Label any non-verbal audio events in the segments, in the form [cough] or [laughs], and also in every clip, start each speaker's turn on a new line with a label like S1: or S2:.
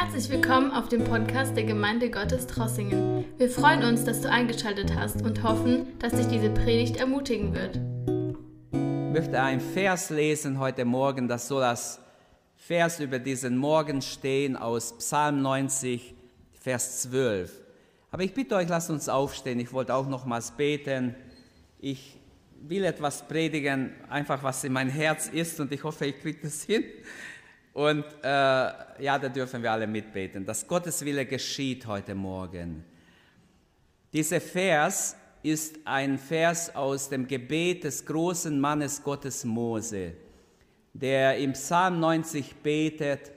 S1: Herzlich willkommen auf dem Podcast der Gemeinde Gottes Trossingen. Wir freuen uns, dass du eingeschaltet hast und hoffen, dass dich diese Predigt ermutigen wird.
S2: Ich möchte einen Vers lesen heute Morgen, das soll das Vers über diesen Morgen stehen aus Psalm 90, Vers 12. Aber ich bitte euch, lasst uns aufstehen. Ich wollte auch nochmals beten. Ich will etwas predigen, einfach was in mein Herz ist und ich hoffe, ich kriege das hin. Und äh, ja, da dürfen wir alle mitbeten, dass Gottes Wille geschieht heute Morgen. Dieser Vers ist ein Vers aus dem Gebet des großen Mannes Gottes Mose, der im Psalm 90 betet.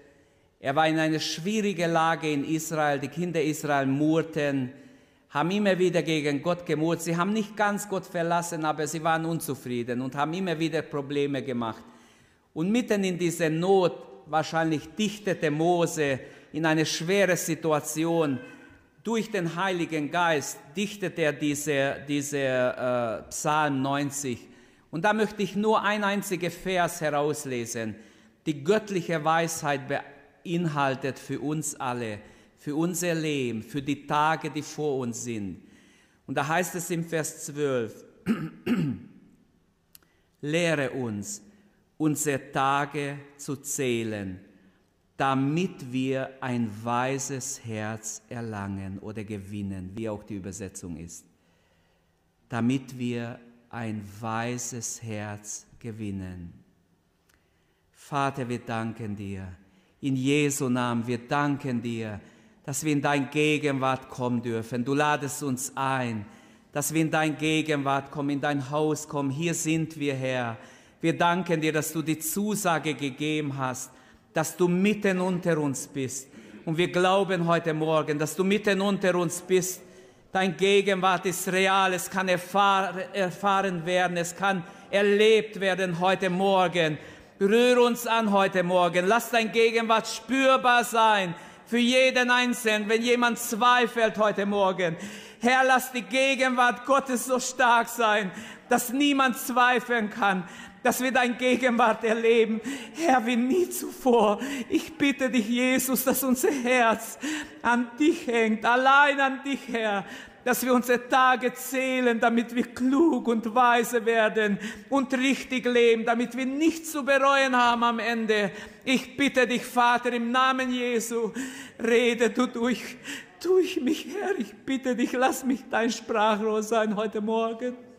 S2: Er war in einer schwierigen Lage in Israel, die Kinder Israel murrten, haben immer wieder gegen Gott gemurrt. Sie haben nicht ganz Gott verlassen, aber sie waren unzufrieden und haben immer wieder Probleme gemacht. Und mitten in dieser Not wahrscheinlich dichtete Mose in eine schwere Situation. Durch den Heiligen Geist dichtet er diese, diese äh, Psalm 90. Und da möchte ich nur ein einziger Vers herauslesen. Die göttliche Weisheit beinhaltet für uns alle, für unser Leben, für die Tage, die vor uns sind. Und da heißt es im Vers 12, [clears throat] lehre uns, unsere Tage zu zählen, damit wir ein weises Herz erlangen oder gewinnen, wie auch die Übersetzung ist. Damit wir ein weises Herz gewinnen. Vater, wir danken dir. In Jesu Namen, wir danken dir, dass wir in dein Gegenwart kommen dürfen. Du ladest uns ein, dass wir in dein Gegenwart kommen, in dein Haus kommen. Hier sind wir, Herr. Wir danken dir, dass du die Zusage gegeben hast, dass du mitten unter uns bist. Und wir glauben heute Morgen, dass du mitten unter uns bist. Dein Gegenwart ist real, es kann erfahren werden, es kann erlebt werden heute Morgen. Rühr uns an heute Morgen, lass dein Gegenwart spürbar sein für jeden Einzelnen, wenn jemand zweifelt heute Morgen. Herr, lass die Gegenwart Gottes so stark sein, dass niemand zweifeln kann, dass wir dein Gegenwart erleben, Herr, wie nie zuvor. Ich bitte dich, Jesus, dass unser Herz an dich hängt, allein an dich, Herr, dass wir unsere Tage zählen, damit wir klug und weise werden und richtig leben, damit wir nichts zu bereuen haben am Ende. Ich bitte dich, Vater, im Namen Jesu, rede du durch, durch mich, Herr. Ich bitte dich, lass mich dein Sprachrohr sein heute Morgen.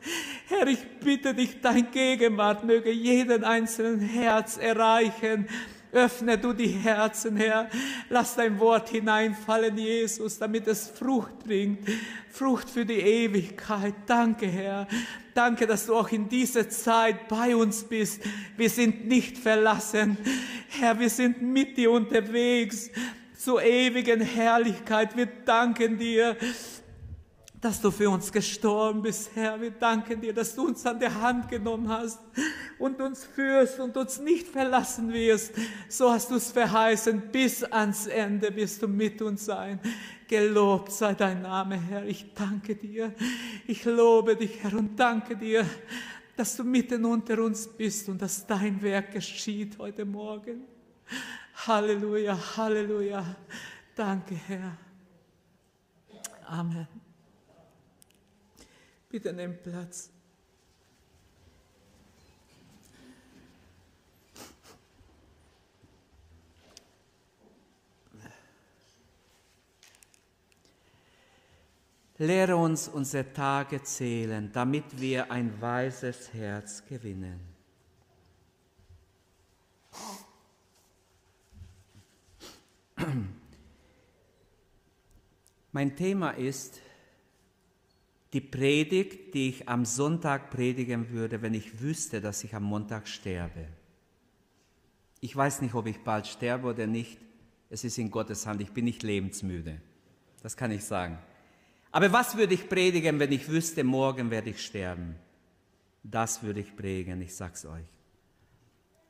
S2: Herr, ich bitte dich, dein Gegenwart möge jeden einzelnen Herz erreichen. Öffne du die Herzen, Herr. Lass dein Wort hineinfallen, Jesus, damit es Frucht bringt. Frucht für die Ewigkeit. Danke, Herr. Danke, dass du auch in dieser Zeit bei uns bist. Wir sind nicht verlassen. Herr, wir sind mit dir unterwegs zur ewigen Herrlichkeit. Wir danken dir dass du für uns gestorben bist, Herr. Wir danken dir, dass du uns an der Hand genommen hast und uns führst und uns nicht verlassen wirst. So hast du es verheißen. Bis ans Ende wirst du mit uns sein. Gelobt sei dein Name, Herr. Ich danke dir. Ich lobe dich, Herr, und danke dir, dass du mitten unter uns bist und dass dein Werk geschieht heute Morgen. Halleluja, Halleluja. Danke, Herr. Amen. Bitte nimm Platz. Lehre uns unsere Tage zählen, damit wir ein weises Herz gewinnen. Mein Thema ist die Predigt, die ich am Sonntag predigen würde, wenn ich wüsste, dass ich am Montag sterbe. Ich weiß nicht, ob ich bald sterbe oder nicht. Es ist in Gottes Hand. Ich bin nicht lebensmüde. Das kann ich sagen. Aber was würde ich predigen, wenn ich wüsste, morgen werde ich sterben? Das würde ich predigen, ich sag's euch.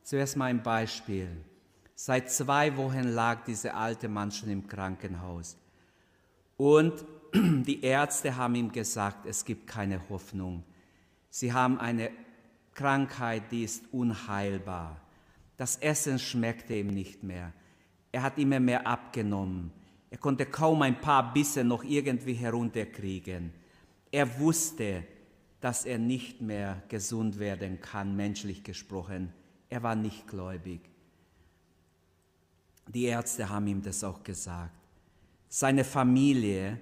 S2: Zuerst mal ein Beispiel. Seit zwei Wochen lag dieser alte Mann schon im Krankenhaus. Und die Ärzte haben ihm gesagt, es gibt keine Hoffnung. Sie haben eine Krankheit, die ist unheilbar. Das Essen schmeckte ihm nicht mehr. Er hat immer mehr abgenommen. Er konnte kaum ein paar Bisse noch irgendwie herunterkriegen. Er wusste, dass er nicht mehr gesund werden kann, menschlich gesprochen. Er war nicht gläubig. Die Ärzte haben ihm das auch gesagt. Seine Familie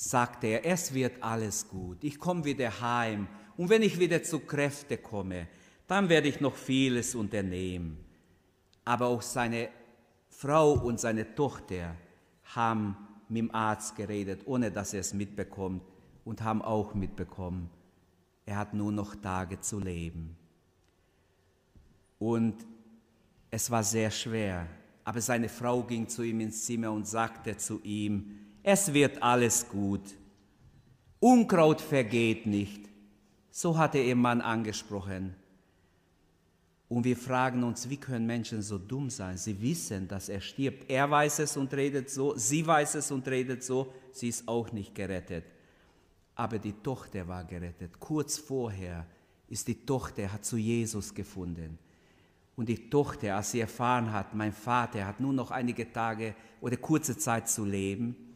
S2: sagte er, es wird alles gut. Ich komme wieder heim und wenn ich wieder zu Kräfte komme, dann werde ich noch vieles unternehmen. Aber auch seine Frau und seine Tochter haben mit dem Arzt geredet, ohne dass er es mitbekommt und haben auch mitbekommen, er hat nur noch Tage zu leben. Und es war sehr schwer, aber seine Frau ging zu ihm ins Zimmer und sagte zu ihm, es wird alles gut, Unkraut vergeht nicht. So hatte ihr Mann angesprochen. Und wir fragen uns, wie können Menschen so dumm sein? Sie wissen, dass er stirbt. Er weiß es und redet so, sie weiß es und redet so, sie ist auch nicht gerettet. Aber die Tochter war gerettet. Kurz vorher ist die Tochter, hat zu Jesus gefunden. Und die Tochter, als sie erfahren hat, mein Vater hat nur noch einige Tage oder kurze Zeit zu leben,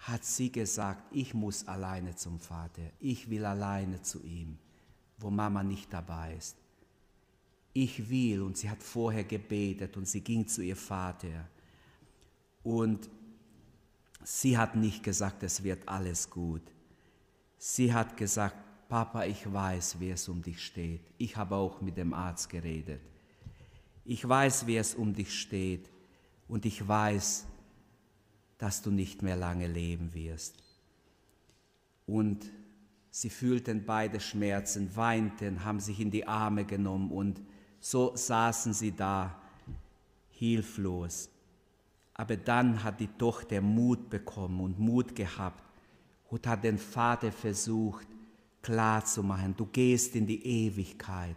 S2: hat sie gesagt, ich muss alleine zum Vater, ich will alleine zu ihm, wo Mama nicht dabei ist ich will. Und sie hat vorher gebetet und sie ging zu ihr Vater. Und sie hat nicht gesagt, es wird alles gut. Sie hat gesagt, Papa, ich weiß, wie es um dich steht. Ich habe auch mit dem Arzt geredet. Ich weiß, wie es um dich steht. Und ich weiß, dass du nicht mehr lange leben wirst. Und sie fühlten beide Schmerzen, weinten, haben sich in die Arme genommen und so saßen sie da, hilflos. Aber dann hat die Tochter Mut bekommen und Mut gehabt und hat den Vater versucht klarzumachen, du gehst in die Ewigkeit.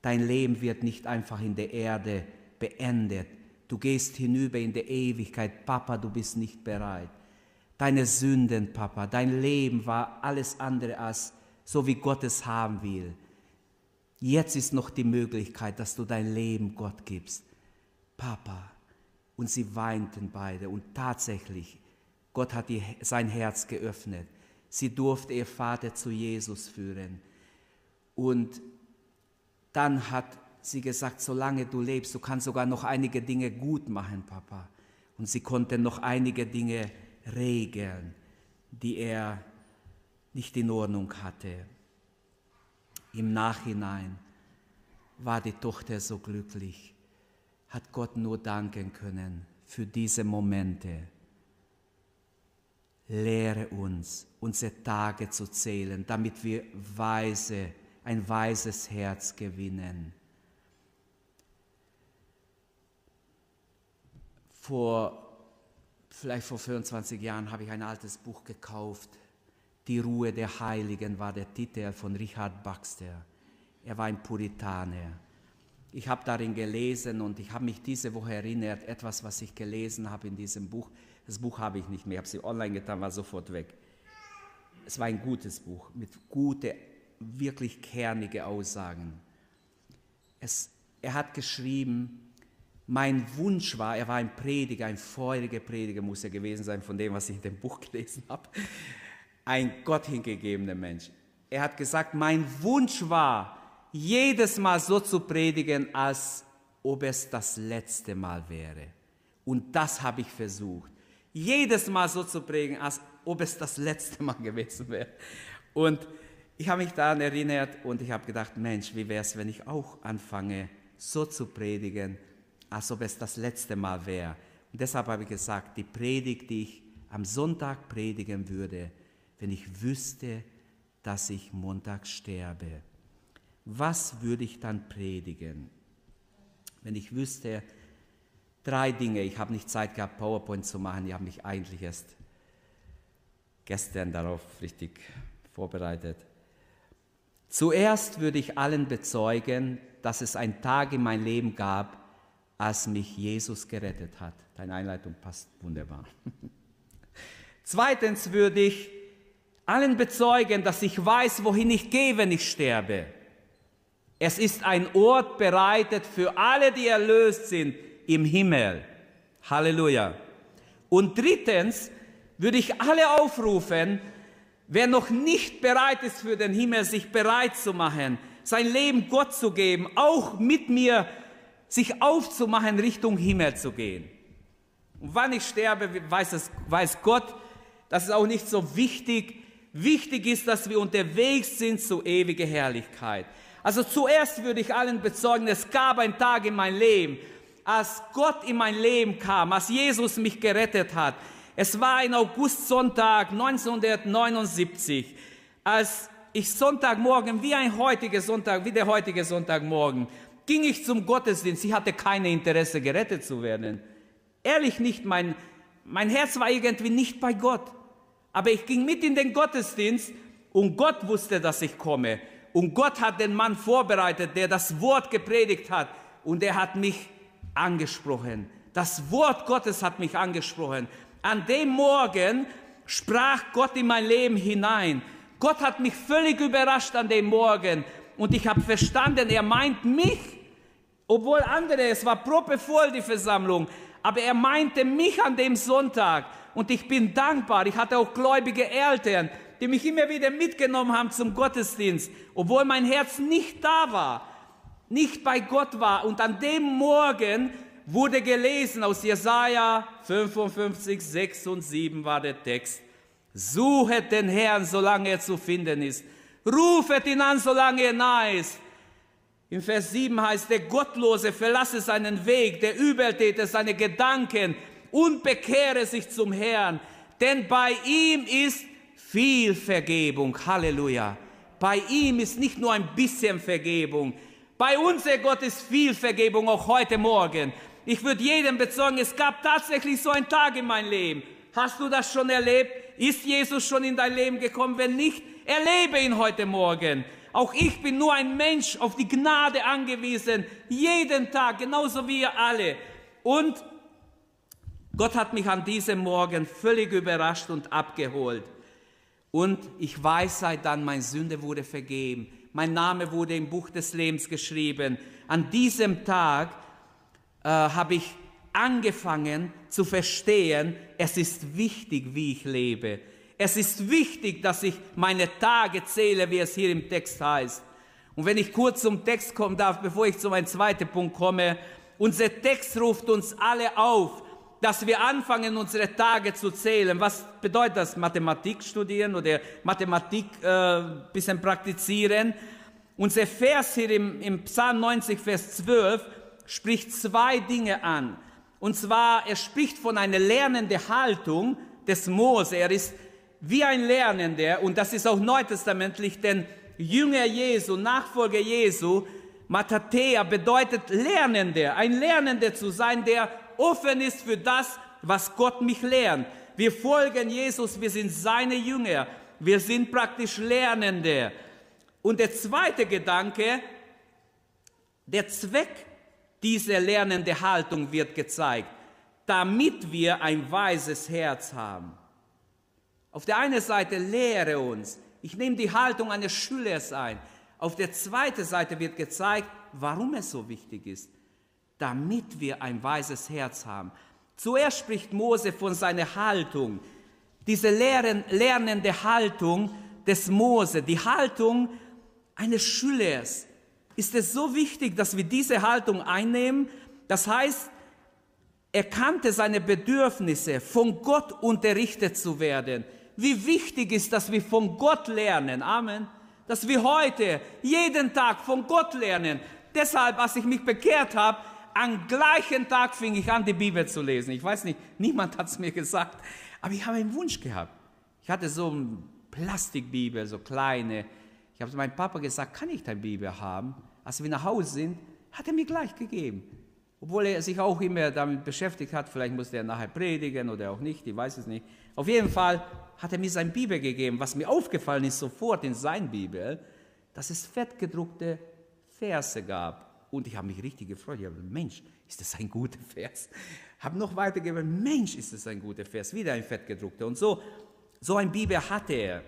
S2: Dein Leben wird nicht einfach in der Erde beendet. Du gehst hinüber in die Ewigkeit. Papa, du bist nicht bereit. Deine Sünden, Papa, dein Leben war alles andere als so, wie Gott es haben will. Jetzt ist noch die Möglichkeit, dass du dein Leben Gott gibst. Papa. Und sie weinten beide. Und tatsächlich, Gott hat die, sein Herz geöffnet. Sie durfte ihr Vater zu Jesus führen. Und dann hat sie gesagt, solange du lebst, du kannst sogar noch einige Dinge gut machen, Papa. Und sie konnte noch einige Dinge regeln, die er nicht in Ordnung hatte. Im Nachhinein war die Tochter so glücklich, hat Gott nur danken können für diese Momente. Lehre uns, unsere Tage zu zählen, damit wir weise, ein weises Herz gewinnen. Vor, vielleicht vor 25 Jahren habe ich ein altes Buch gekauft, die Ruhe der Heiligen war der Titel von Richard Baxter. Er war ein Puritaner. Ich habe darin gelesen und ich habe mich diese Woche erinnert, etwas, was ich gelesen habe in diesem Buch. Das Buch habe ich nicht mehr, habe sie online getan, war sofort weg. Es war ein gutes Buch mit gute, wirklich kernige Aussagen. Es, er hat geschrieben, mein Wunsch war, er war ein Prediger, ein feuriger Prediger muss er gewesen sein von dem, was ich in dem Buch gelesen habe ein Gott hingegebener Mensch. Er hat gesagt, mein Wunsch war, jedes Mal so zu predigen, als ob es das letzte Mal wäre. Und das habe ich versucht. Jedes Mal so zu predigen, als ob es das letzte Mal gewesen wäre. Und ich habe mich daran erinnert und ich habe gedacht, Mensch, wie wäre es, wenn ich auch anfange, so zu predigen, als ob es das letzte Mal wäre. Und deshalb habe ich gesagt, die Predigt, die ich am Sonntag predigen würde, wenn ich wüsste, dass ich Montag sterbe? Was würde ich dann predigen? Wenn ich wüsste, drei Dinge, ich habe nicht Zeit gehabt, PowerPoint zu machen, ich habe mich eigentlich erst gestern darauf richtig vorbereitet. Zuerst würde ich allen bezeugen, dass es einen Tag in meinem Leben gab, als mich Jesus gerettet hat. Deine Einleitung passt wunderbar. [laughs] Zweitens würde ich allen bezeugen, dass ich weiß, wohin ich gehe, wenn ich sterbe. Es ist ein Ort bereitet für alle, die erlöst sind im Himmel. Halleluja. Und drittens würde ich alle aufrufen, wer noch nicht bereit ist für den Himmel, sich bereit zu machen, sein Leben Gott zu geben, auch mit mir sich aufzumachen, Richtung Himmel zu gehen. Und wann ich sterbe, weiß, es, weiß Gott, das ist auch nicht so wichtig. Wichtig ist, dass wir unterwegs sind zu ewiger Herrlichkeit. Also zuerst würde ich allen bezeugen, es gab einen Tag in meinem Leben, als Gott in mein Leben kam, als Jesus mich gerettet hat. Es war ein Augustsonntag 1979, als ich Sonntagmorgen, wie ein heutiger Sonntag, wie der heutige Sonntagmorgen, ging ich zum Gottesdienst. Ich hatte kein Interesse, gerettet zu werden. Ehrlich nicht, mein, mein Herz war irgendwie nicht bei Gott. Aber ich ging mit in den Gottesdienst und Gott wusste, dass ich komme. Und Gott hat den Mann vorbereitet, der das Wort gepredigt hat. Und er hat mich angesprochen. Das Wort Gottes hat mich angesprochen. An dem Morgen sprach Gott in mein Leben hinein. Gott hat mich völlig überrascht an dem Morgen. Und ich habe verstanden, er meint mich. Obwohl andere, es war proppevoll die Versammlung. Aber er meinte mich an dem Sonntag. Und ich bin dankbar. Ich hatte auch gläubige Eltern, die mich immer wieder mitgenommen haben zum Gottesdienst, obwohl mein Herz nicht da war, nicht bei Gott war. Und an dem Morgen wurde gelesen aus Jesaja 55, 6 und 7 war der Text. Suchet den Herrn, solange er zu finden ist. Rufet ihn an, solange er nahe ist. Im Vers 7 heißt, der Gottlose verlasse seinen Weg, der Übeltäter seine Gedanken und bekehre sich zum Herrn. Denn bei ihm ist viel Vergebung. Halleluja. Bei ihm ist nicht nur ein bisschen Vergebung. Bei unser Gott ist viel Vergebung, auch heute Morgen. Ich würde jedem bezeugen, es gab tatsächlich so einen Tag in meinem Leben. Hast du das schon erlebt? Ist Jesus schon in dein Leben gekommen? Wenn nicht, erlebe ihn heute Morgen. Auch ich bin nur ein Mensch auf die Gnade angewiesen, jeden Tag, genauso wie ihr alle. Und Gott hat mich an diesem Morgen völlig überrascht und abgeholt. Und ich weiß seit dann, meine Sünde wurde vergeben. Mein Name wurde im Buch des Lebens geschrieben. An diesem Tag äh, habe ich angefangen zu verstehen, es ist wichtig, wie ich lebe. Es ist wichtig, dass ich meine Tage zähle, wie es hier im Text heißt. Und wenn ich kurz zum Text kommen darf, bevor ich zu meinem zweiten Punkt komme, unser Text ruft uns alle auf, dass wir anfangen, unsere Tage zu zählen. Was bedeutet das? Mathematik studieren oder Mathematik äh, bisschen praktizieren? Unser Vers hier im, im Psalm 90, Vers 12 spricht zwei Dinge an. Und zwar, er spricht von einer lernenden Haltung des Mose. Er ist wie ein Lernender, und das ist auch neutestamentlich, denn Jünger Jesu, Nachfolger Jesu, Matatea bedeutet Lernender, ein Lernender zu sein, der offen ist für das, was Gott mich lernt. Wir folgen Jesus, wir sind seine Jünger, wir sind praktisch Lernende. Und der zweite Gedanke, der Zweck dieser lernende Haltung wird gezeigt, damit wir ein weises Herz haben. Auf der einen Seite lehre uns, ich nehme die Haltung eines Schülers ein. Auf der zweiten Seite wird gezeigt, warum es so wichtig ist, damit wir ein weises Herz haben. Zuerst spricht Mose von seiner Haltung, diese lernende Haltung des Mose, die Haltung eines Schülers, ist es so wichtig, dass wir diese Haltung einnehmen. Das heißt, er kannte seine Bedürfnisse, von Gott unterrichtet zu werden. Wie wichtig ist, dass wir von Gott lernen. Amen. Dass wir heute jeden Tag von Gott lernen. Deshalb, als ich mich bekehrt habe, am gleichen Tag fing ich an, die Bibel zu lesen. Ich weiß nicht, niemand hat es mir gesagt, aber ich habe einen Wunsch gehabt. Ich hatte so eine Plastikbibel, so kleine, ich habe zu meinem Papa gesagt, kann ich deine Bibel haben? Als wir nach Hause sind, hat er mir gleich gegeben. Obwohl er sich auch immer damit beschäftigt hat, vielleicht musste er nachher predigen oder auch nicht, ich weiß es nicht. Auf jeden Fall hat er mir seine Bibel gegeben. Was mir aufgefallen ist sofort in seiner Bibel, dass es fettgedruckte Verse gab. Und ich habe mich richtig gefreut. Ich habe gesagt, Mensch, ist das ein guter [laughs] Vers? Habe noch weitergegeben, Mensch, ist das ein guter Vers. Wieder ein fettgedruckter. Und so, so ein Bibel hatte er.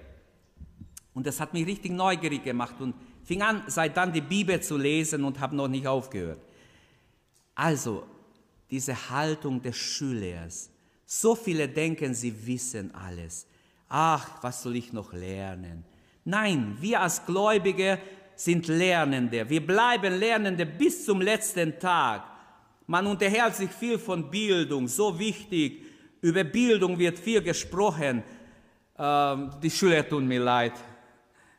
S2: Und das hat mich richtig neugierig gemacht und fing an, seit dann die Bibel zu lesen und habe noch nicht aufgehört. Also, diese Haltung des Schülers. So viele denken, sie wissen alles. Ach, was soll ich noch lernen? Nein, wir als Gläubige sind Lernende. Wir bleiben Lernende bis zum letzten Tag. Man unterhält sich viel von Bildung, so wichtig. Über Bildung wird viel gesprochen. Ähm, die Schüler tun mir leid.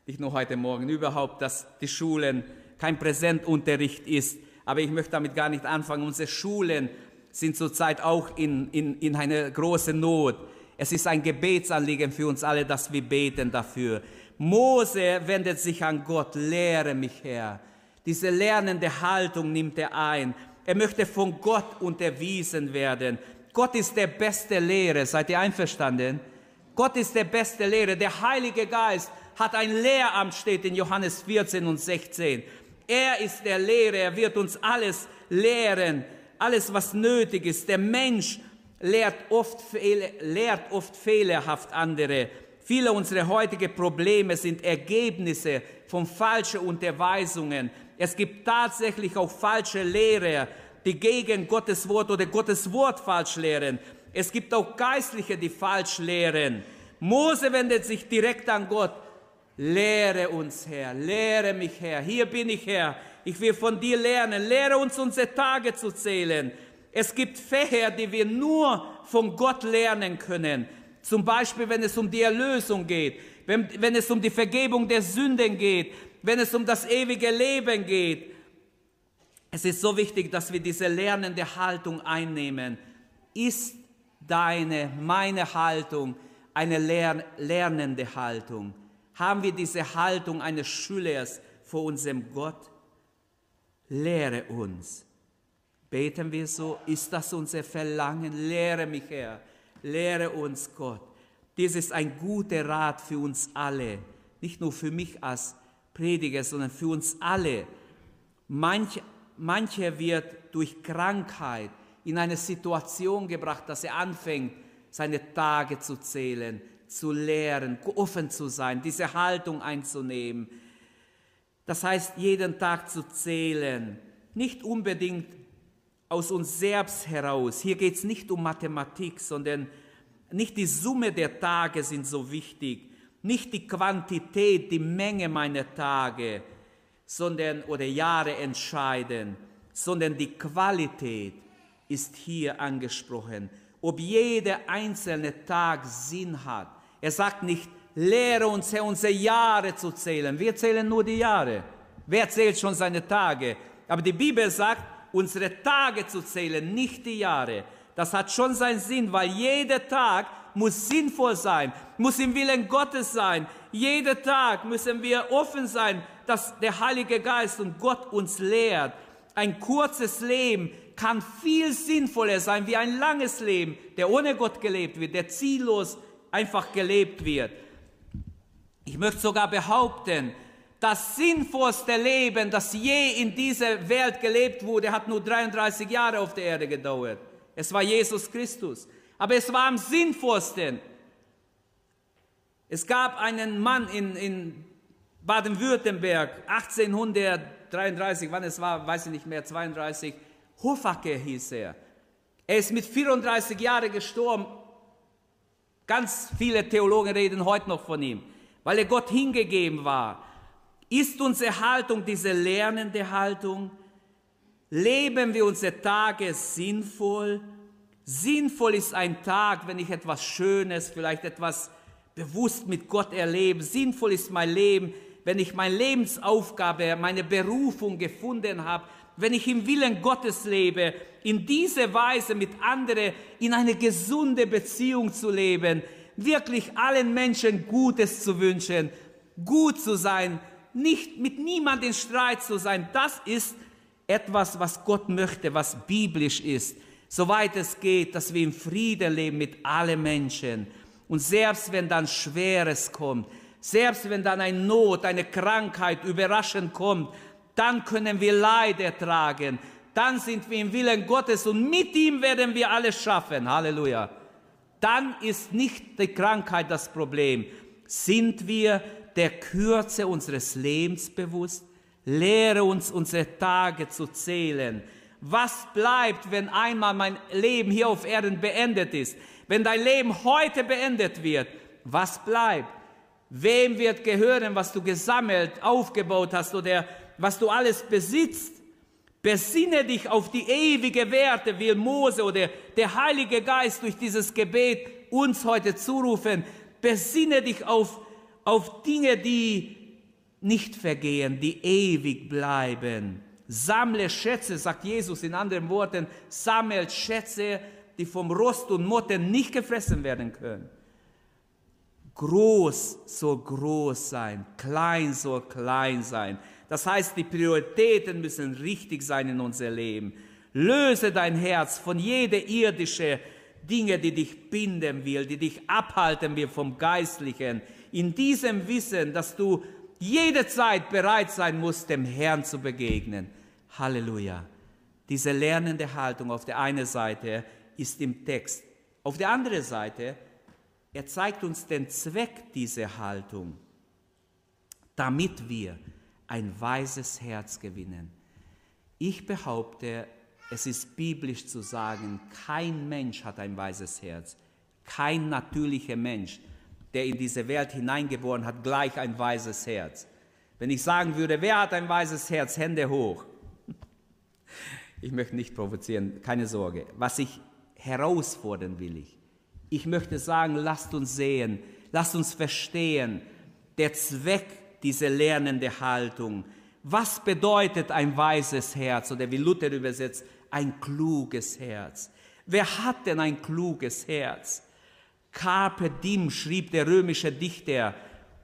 S2: Nicht nur heute Morgen, überhaupt, dass die Schulen kein Präsentunterricht ist. Aber ich möchte damit gar nicht anfangen. Unsere Schulen sind zurzeit auch in, in, in einer großen Not. Es ist ein Gebetsanliegen für uns alle, dass wir beten dafür. Mose wendet sich an Gott, lehre mich, Herr. Diese lernende Haltung nimmt er ein. Er möchte von Gott unterwiesen werden. Gott ist der beste Lehrer. Seid ihr einverstanden? Gott ist der beste Lehrer. Der Heilige Geist hat ein Lehramt, steht in Johannes 14 und 16. Er ist der Lehrer. Er wird uns alles lehren. Alles, was nötig ist. Der Mensch lehrt oft, lehrt oft fehlerhaft andere. Viele unserer heutigen Probleme sind Ergebnisse von falschen Unterweisungen. Es gibt tatsächlich auch falsche Lehrer, die gegen Gottes Wort oder Gottes Wort falsch lehren. Es gibt auch Geistliche, die falsch lehren. Mose wendet sich direkt an Gott. Lehre uns, Herr, lehre mich, Herr. Hier bin ich, Herr. Ich will von dir lernen. Lehre uns, unsere Tage zu zählen. Es gibt Fächer, die wir nur von Gott lernen können. Zum Beispiel, wenn es um die Erlösung geht, wenn, wenn es um die Vergebung der Sünden geht, wenn es um das ewige Leben geht. Es ist so wichtig, dass wir diese lernende Haltung einnehmen. Ist deine, meine Haltung eine lern, lernende Haltung? Haben wir diese Haltung eines Schülers vor unserem Gott? Lehre uns. Beten wir so? Ist das unser Verlangen? Lehre mich, Herr. Lehre uns Gott. Dies ist ein guter Rat für uns alle, nicht nur für mich als Prediger, sondern für uns alle. Manch, mancher wird durch Krankheit in eine Situation gebracht, dass er anfängt, seine Tage zu zählen, zu lehren, offen zu sein, diese Haltung einzunehmen. Das heißt, jeden Tag zu zählen, nicht unbedingt aus uns selbst heraus. Hier geht es nicht um Mathematik, sondern nicht die Summe der Tage sind so wichtig, nicht die Quantität, die Menge meiner Tage, sondern oder Jahre entscheiden, sondern die Qualität ist hier angesprochen. Ob jeder einzelne Tag Sinn hat. Er sagt nicht, lehre uns, Herr, unsere Jahre zu zählen. Wir zählen nur die Jahre. Wer zählt schon seine Tage? Aber die Bibel sagt, unsere Tage zu zählen, nicht die Jahre. Das hat schon seinen Sinn, weil jeder Tag muss sinnvoll sein, muss im Willen Gottes sein. Jeder Tag müssen wir offen sein, dass der Heilige Geist und Gott uns lehrt. Ein kurzes Leben kann viel sinnvoller sein wie ein langes Leben, der ohne Gott gelebt wird, der ziellos einfach gelebt wird. Ich möchte sogar behaupten, das sinnvollste Leben, das je in dieser Welt gelebt wurde, hat nur 33 Jahre auf der Erde gedauert. Es war Jesus Christus. Aber es war am sinnvollsten. Es gab einen Mann in, in Baden-Württemberg, 1833, wann es war, weiß ich nicht mehr, 32, Hofacke hieß er. Er ist mit 34 Jahren gestorben. Ganz viele Theologen reden heute noch von ihm, weil er Gott hingegeben war. Ist unsere Haltung diese lernende Haltung? Leben wir unsere Tage sinnvoll? Sinnvoll ist ein Tag, wenn ich etwas Schönes, vielleicht etwas bewusst mit Gott erlebe. Sinnvoll ist mein Leben, wenn ich meine Lebensaufgabe, meine Berufung gefunden habe, wenn ich im Willen Gottes lebe, in diese Weise mit anderen in eine gesunde Beziehung zu leben, wirklich allen Menschen Gutes zu wünschen, gut zu sein, nicht mit niemand in Streit zu sein, das ist etwas, was Gott möchte, was biblisch ist. Soweit es geht, dass wir im Frieden leben mit allen Menschen. Und selbst wenn dann Schweres kommt, selbst wenn dann eine Not, eine Krankheit überraschend kommt, dann können wir Leid ertragen. Dann sind wir im Willen Gottes und mit ihm werden wir alles schaffen. Halleluja. Dann ist nicht die Krankheit das Problem. Sind wir der Kürze unseres Lebens bewusst. Lehre uns, unsere Tage zu zählen. Was bleibt, wenn einmal mein Leben hier auf Erden beendet ist? Wenn dein Leben heute beendet wird, was bleibt? Wem wird gehören, was du gesammelt, aufgebaut hast oder was du alles besitzt? Besinne dich auf die ewige Werte, wie Mose oder der Heilige Geist durch dieses Gebet uns heute zurufen. Besinne dich auf, auf Dinge, die nicht vergehen, die ewig bleiben. Sammle Schätze, sagt Jesus in anderen Worten, sammelt Schätze, die vom Rost und Motten nicht gefressen werden können. Groß soll groß sein, klein soll klein sein. Das heißt, die Prioritäten müssen richtig sein in unser Leben. Löse dein Herz von jeder irdischen Dinge, die dich binden will, die dich abhalten will vom Geistlichen. In diesem Wissen, dass du jederzeit bereit sein musst, dem Herrn zu begegnen. Halleluja. Diese lernende Haltung auf der einen Seite ist im Text. Auf der anderen Seite, er zeigt uns den Zweck dieser Haltung, damit wir ein weises Herz gewinnen. Ich behaupte, es ist biblisch zu sagen, kein Mensch hat ein weises Herz. Kein natürlicher Mensch, der in diese Welt hineingeboren hat, gleich ein weises Herz. Wenn ich sagen würde, wer hat ein weises Herz, Hände hoch. Ich möchte nicht provozieren, keine Sorge. Was ich herausfordern will ich. Ich möchte sagen, lasst uns sehen, lasst uns verstehen, der Zweck dieser lernende Haltung. Was bedeutet ein weises Herz oder wie Luther übersetzt, ein kluges Herz? Wer hat denn ein kluges Herz? Carpe diem schrieb der römische Dichter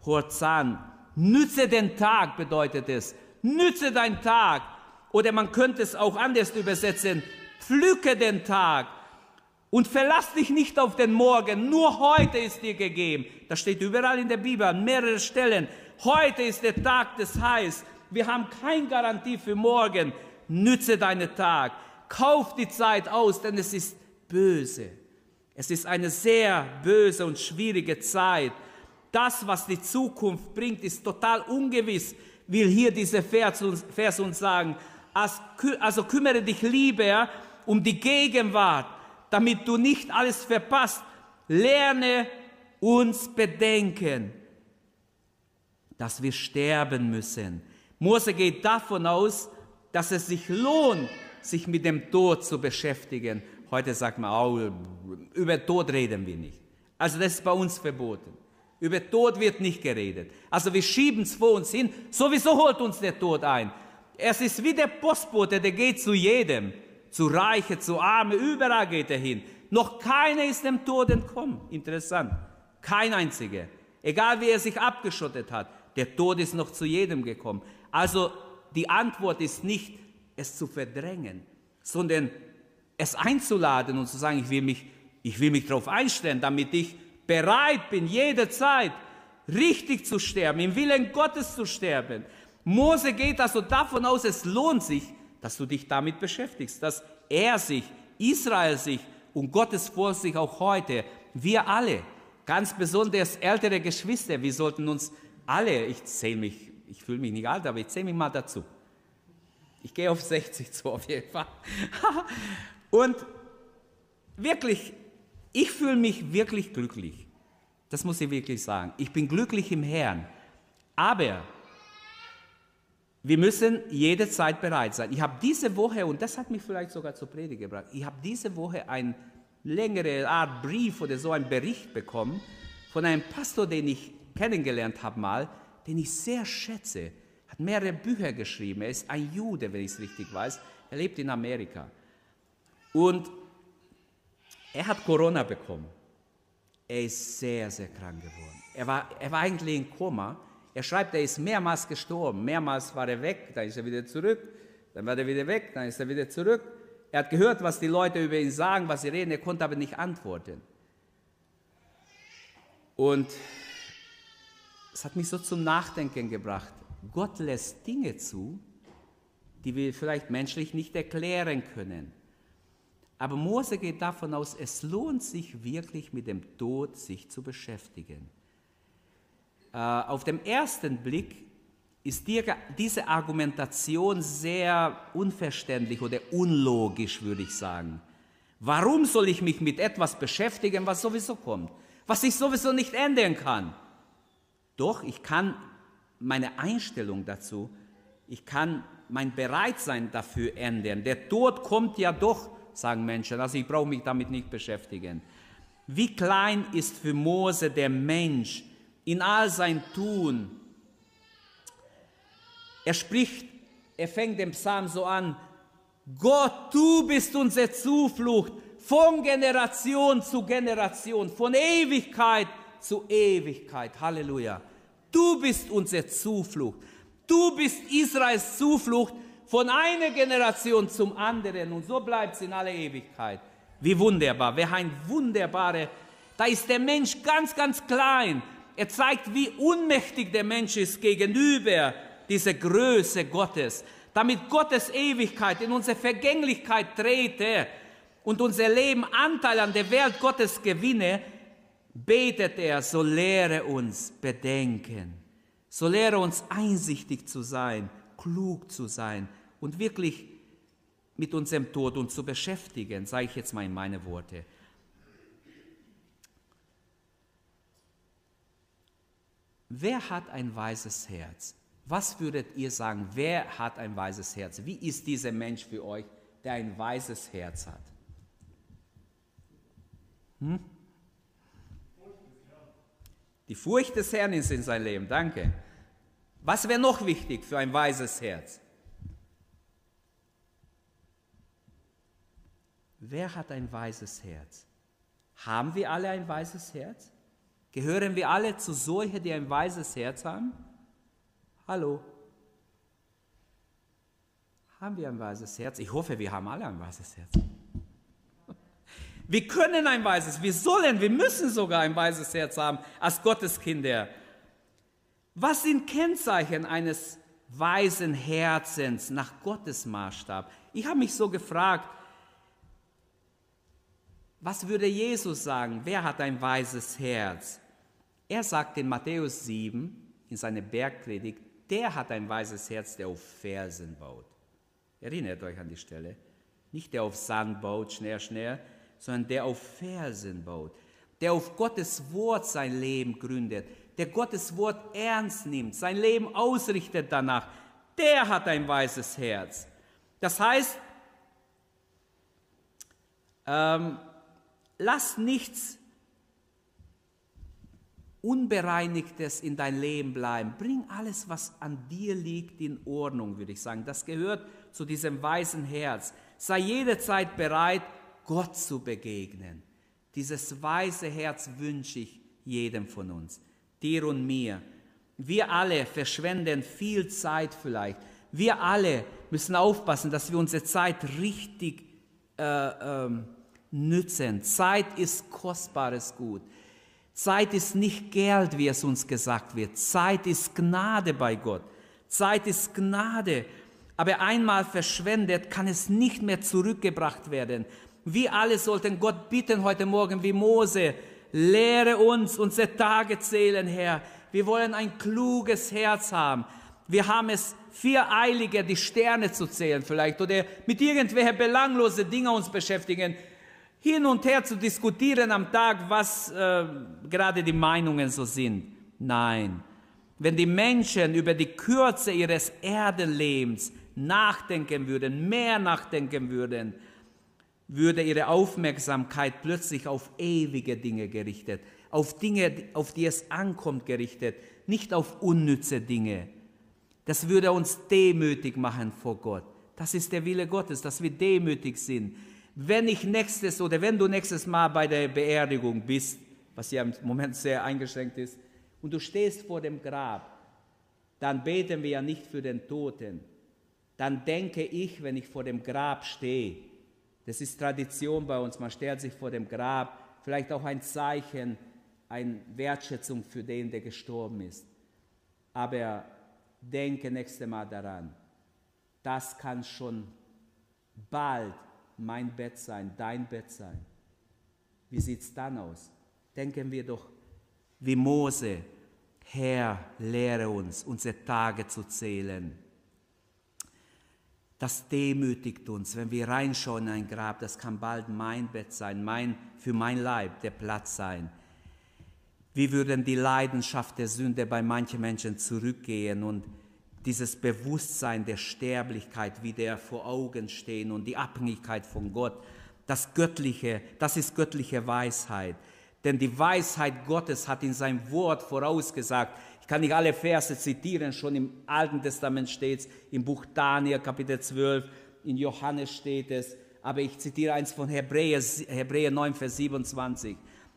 S2: Horzan. Nütze den Tag bedeutet es. Nütze deinen Tag. Oder man könnte es auch anders übersetzen. Pflücke den Tag und verlass dich nicht auf den Morgen. Nur heute ist dir gegeben. Das steht überall in der Bibel an mehreren Stellen. Heute ist der Tag des Heils. Wir haben keine Garantie für morgen. Nütze deinen Tag. Kauf die Zeit aus, denn es ist böse. Es ist eine sehr böse und schwierige Zeit. Das, was die Zukunft bringt, ist total ungewiss, will hier dieser Vers uns, Vers uns sagen. Also kümmere dich lieber um die Gegenwart, damit du nicht alles verpasst. Lerne uns bedenken dass wir sterben müssen. Mose geht davon aus, dass es sich lohnt, sich mit dem Tod zu beschäftigen. Heute sagt man, oh, über Tod reden wir nicht. Also das ist bei uns verboten. Über Tod wird nicht geredet. Also wir schieben es vor uns hin. Sowieso holt uns der Tod ein. Es ist wie der Postbote, der geht zu jedem. Zu Reiche, zu Arme, überall geht er hin. Noch keiner ist dem Tod entkommen. Interessant. Kein einziger. Egal wie er sich abgeschottet hat. Der Tod ist noch zu jedem gekommen. Also die Antwort ist nicht, es zu verdrängen, sondern es einzuladen und zu sagen, ich will mich, ich will mich darauf einstellen, damit ich bereit bin, jederzeit richtig zu sterben, im Willen Gottes zu sterben. Mose geht also davon aus, es lohnt sich, dass du dich damit beschäftigst, dass er sich, Israel sich und Gottes Volk sich auch heute, wir alle, ganz besonders ältere Geschwister, wir sollten uns alle, ich zähle mich, ich fühle mich nicht alt, aber ich zähle mich mal dazu. Ich gehe auf 60 zu, auf jeden Fall. [laughs] Und wirklich, ich fühle mich wirklich glücklich. Das muss ich wirklich sagen. Ich bin glücklich im Herrn. Aber wir müssen jede Zeit bereit sein. Ich habe diese Woche, und das hat mich vielleicht sogar zur Predigt gebracht, ich habe diese Woche eine längere Art Brief oder so einen Bericht bekommen von einem Pastor, den ich kennengelernt habe mal, den ich sehr schätze, hat mehrere Bücher geschrieben. Er ist ein Jude, wenn ich es richtig weiß. Er lebt in Amerika. Und er hat Corona bekommen. Er ist sehr, sehr krank geworden. Er war, er war eigentlich in Koma. Er schreibt, er ist mehrmals gestorben. Mehrmals war er weg, dann ist er wieder zurück. Dann war er wieder weg, dann ist er wieder zurück. Er hat gehört, was die Leute über ihn sagen, was sie reden. Er konnte aber nicht antworten. Und es hat mich so zum Nachdenken gebracht. Gott lässt Dinge zu, die wir vielleicht menschlich nicht erklären können. Aber Mose geht davon aus, es lohnt sich wirklich mit dem Tod sich zu beschäftigen. Äh, auf dem ersten Blick ist diese Argumentation sehr unverständlich oder unlogisch, würde ich sagen. Warum soll ich mich mit etwas beschäftigen, was sowieso kommt, was ich sowieso nicht ändern kann? Doch, ich kann meine Einstellung dazu, ich kann mein Bereitsein dafür ändern. Der Tod kommt ja doch, sagen Menschen, also ich brauche mich damit nicht beschäftigen. Wie klein ist für Mose der Mensch in all sein Tun. Er spricht, er fängt den Psalm so an, Gott, du bist unsere Zuflucht von Generation zu Generation, von Ewigkeit zu Ewigkeit. Halleluja. Du bist unsere Zuflucht. Du bist Israels Zuflucht von einer Generation zum anderen und so bleibt es in aller Ewigkeit. Wie wunderbar, wer ein wunderbare, da ist der Mensch ganz, ganz klein. Er zeigt, wie unmächtig der Mensch ist gegenüber dieser Größe Gottes. Damit Gottes Ewigkeit in unsere Vergänglichkeit trete und unser Leben Anteil an der Welt Gottes gewinne, betet er, so lehre uns bedenken, so lehre uns einsichtig zu sein, klug zu sein und wirklich mit unserem Tod uns zu beschäftigen, sage ich jetzt mal in meine Worte. Wer hat ein weises Herz? Was würdet ihr sagen, wer hat ein weises Herz? Wie ist dieser Mensch für euch, der ein weises Herz hat? Hm? Die Furcht des Herrn ist in sein Leben, danke. Was wäre noch wichtig für ein weises Herz? Wer hat ein weises Herz? Haben wir alle ein weises Herz? Gehören wir alle zu solchen, die ein weises Herz haben? Hallo? Haben wir ein weises Herz? Ich hoffe, wir haben alle ein weises Herz. Wir können ein weises, wir sollen, wir müssen sogar ein weises Herz haben als Gotteskinder. Was sind Kennzeichen eines weisen Herzens nach Gottes Maßstab? Ich habe mich so gefragt, was würde Jesus sagen? Wer hat ein weises Herz? Er sagt in Matthäus 7 in seiner Bergpredigt, der hat ein weises Herz, der auf Fersen baut. Erinnert euch an die Stelle. Nicht der auf Sand baut, schnell, schnell, sondern der auf Fersen baut, der auf Gottes Wort sein Leben gründet, der Gottes Wort ernst nimmt, sein Leben ausrichtet danach, der hat ein weißes Herz. Das heißt, ähm, lass nichts Unbereinigtes in dein Leben bleiben. Bring alles, was an dir liegt, in Ordnung, würde ich sagen. Das gehört zu diesem weißen Herz. Sei jederzeit bereit, Gott zu begegnen. Dieses weiße Herz wünsche ich jedem von uns, dir und mir. Wir alle verschwenden viel Zeit vielleicht. Wir alle müssen aufpassen, dass wir unsere Zeit richtig äh, ähm, nützen. Zeit ist kostbares Gut. Zeit ist nicht Geld, wie es uns gesagt wird. Zeit ist Gnade bei Gott. Zeit ist Gnade. Aber einmal verschwendet, kann es nicht mehr zurückgebracht werden. Wir alle sollten Gott bitten heute Morgen wie Mose, lehre uns unsere Tage zählen, Herr. Wir wollen ein kluges Herz haben. Wir haben es viel eiliger, die Sterne zu zählen vielleicht oder mit irgendwelchen belanglosen Dingen uns beschäftigen. Hin und her zu diskutieren am Tag, was äh, gerade die Meinungen so sind. Nein. Wenn die Menschen über die Kürze ihres Erdenlebens nachdenken würden, mehr nachdenken würden, würde ihre Aufmerksamkeit plötzlich auf ewige Dinge gerichtet, auf Dinge, auf die es ankommt, gerichtet, nicht auf unnütze Dinge. Das würde uns demütig machen vor Gott. Das ist der Wille Gottes, dass wir demütig sind. Wenn ich nächstes oder wenn du nächstes Mal bei der Beerdigung bist, was ja im Moment sehr eingeschränkt ist, und du stehst vor dem Grab, dann beten wir ja nicht für den Toten. Dann denke ich, wenn ich vor dem Grab stehe, das ist Tradition bei uns. Man stellt sich vor dem Grab, vielleicht auch ein Zeichen, eine Wertschätzung für den, der gestorben ist. Aber denke nächste Mal daran, das kann schon bald mein Bett sein, dein Bett sein. Wie sieht es dann aus? Denken wir doch wie Mose. Herr, lehre uns, unsere Tage zu zählen. Das demütigt uns, wenn wir reinschauen in ein Grab. Das kann bald mein Bett sein, mein, für mein Leib der Platz sein. Wie würden die Leidenschaft der Sünde bei manchen Menschen zurückgehen und dieses Bewusstsein der Sterblichkeit wieder vor Augen stehen und die Abhängigkeit von Gott. Das Göttliche, das ist göttliche Weisheit. Denn die Weisheit Gottes hat in seinem Wort vorausgesagt, kann nicht alle Verse zitieren, schon im Alten Testament steht es, im Buch Daniel Kapitel 12, in Johannes steht es, aber ich zitiere eins von Hebräer, Hebräer 9, Vers 27.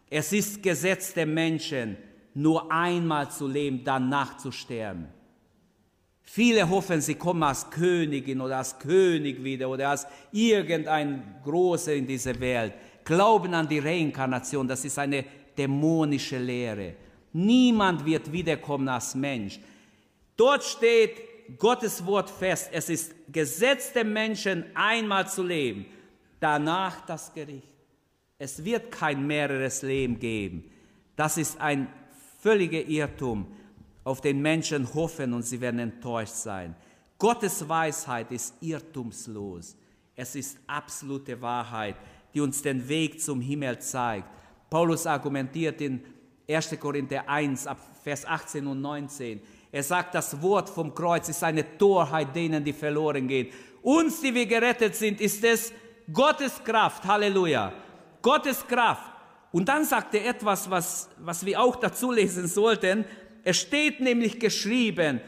S2: Es ist Gesetz der Menschen, nur einmal zu leben, danach zu sterben. Viele hoffen, sie kommen als Königin oder als König wieder oder als irgendein Großer in dieser Welt. Glauben an die Reinkarnation, das ist eine dämonische Lehre. Niemand wird wiederkommen als Mensch. Dort steht Gottes Wort fest. Es ist Gesetz der Menschen, einmal zu leben, danach das Gericht. Es wird kein mehreres Leben geben. Das ist ein völliger Irrtum, auf den Menschen hoffen und sie werden enttäuscht sein. Gottes Weisheit ist irrtumslos. Es ist absolute Wahrheit, die uns den Weg zum Himmel zeigt. Paulus argumentiert in 1. Korinther 1, ab Vers 18 und 19. Er sagt, das Wort vom Kreuz ist eine Torheit denen, die verloren gehen. Uns, die wir gerettet sind, ist es Gottes Kraft. Halleluja. Gottes Kraft. Und dann sagt er etwas, was, was wir auch dazu lesen sollten. Es steht nämlich geschrieben,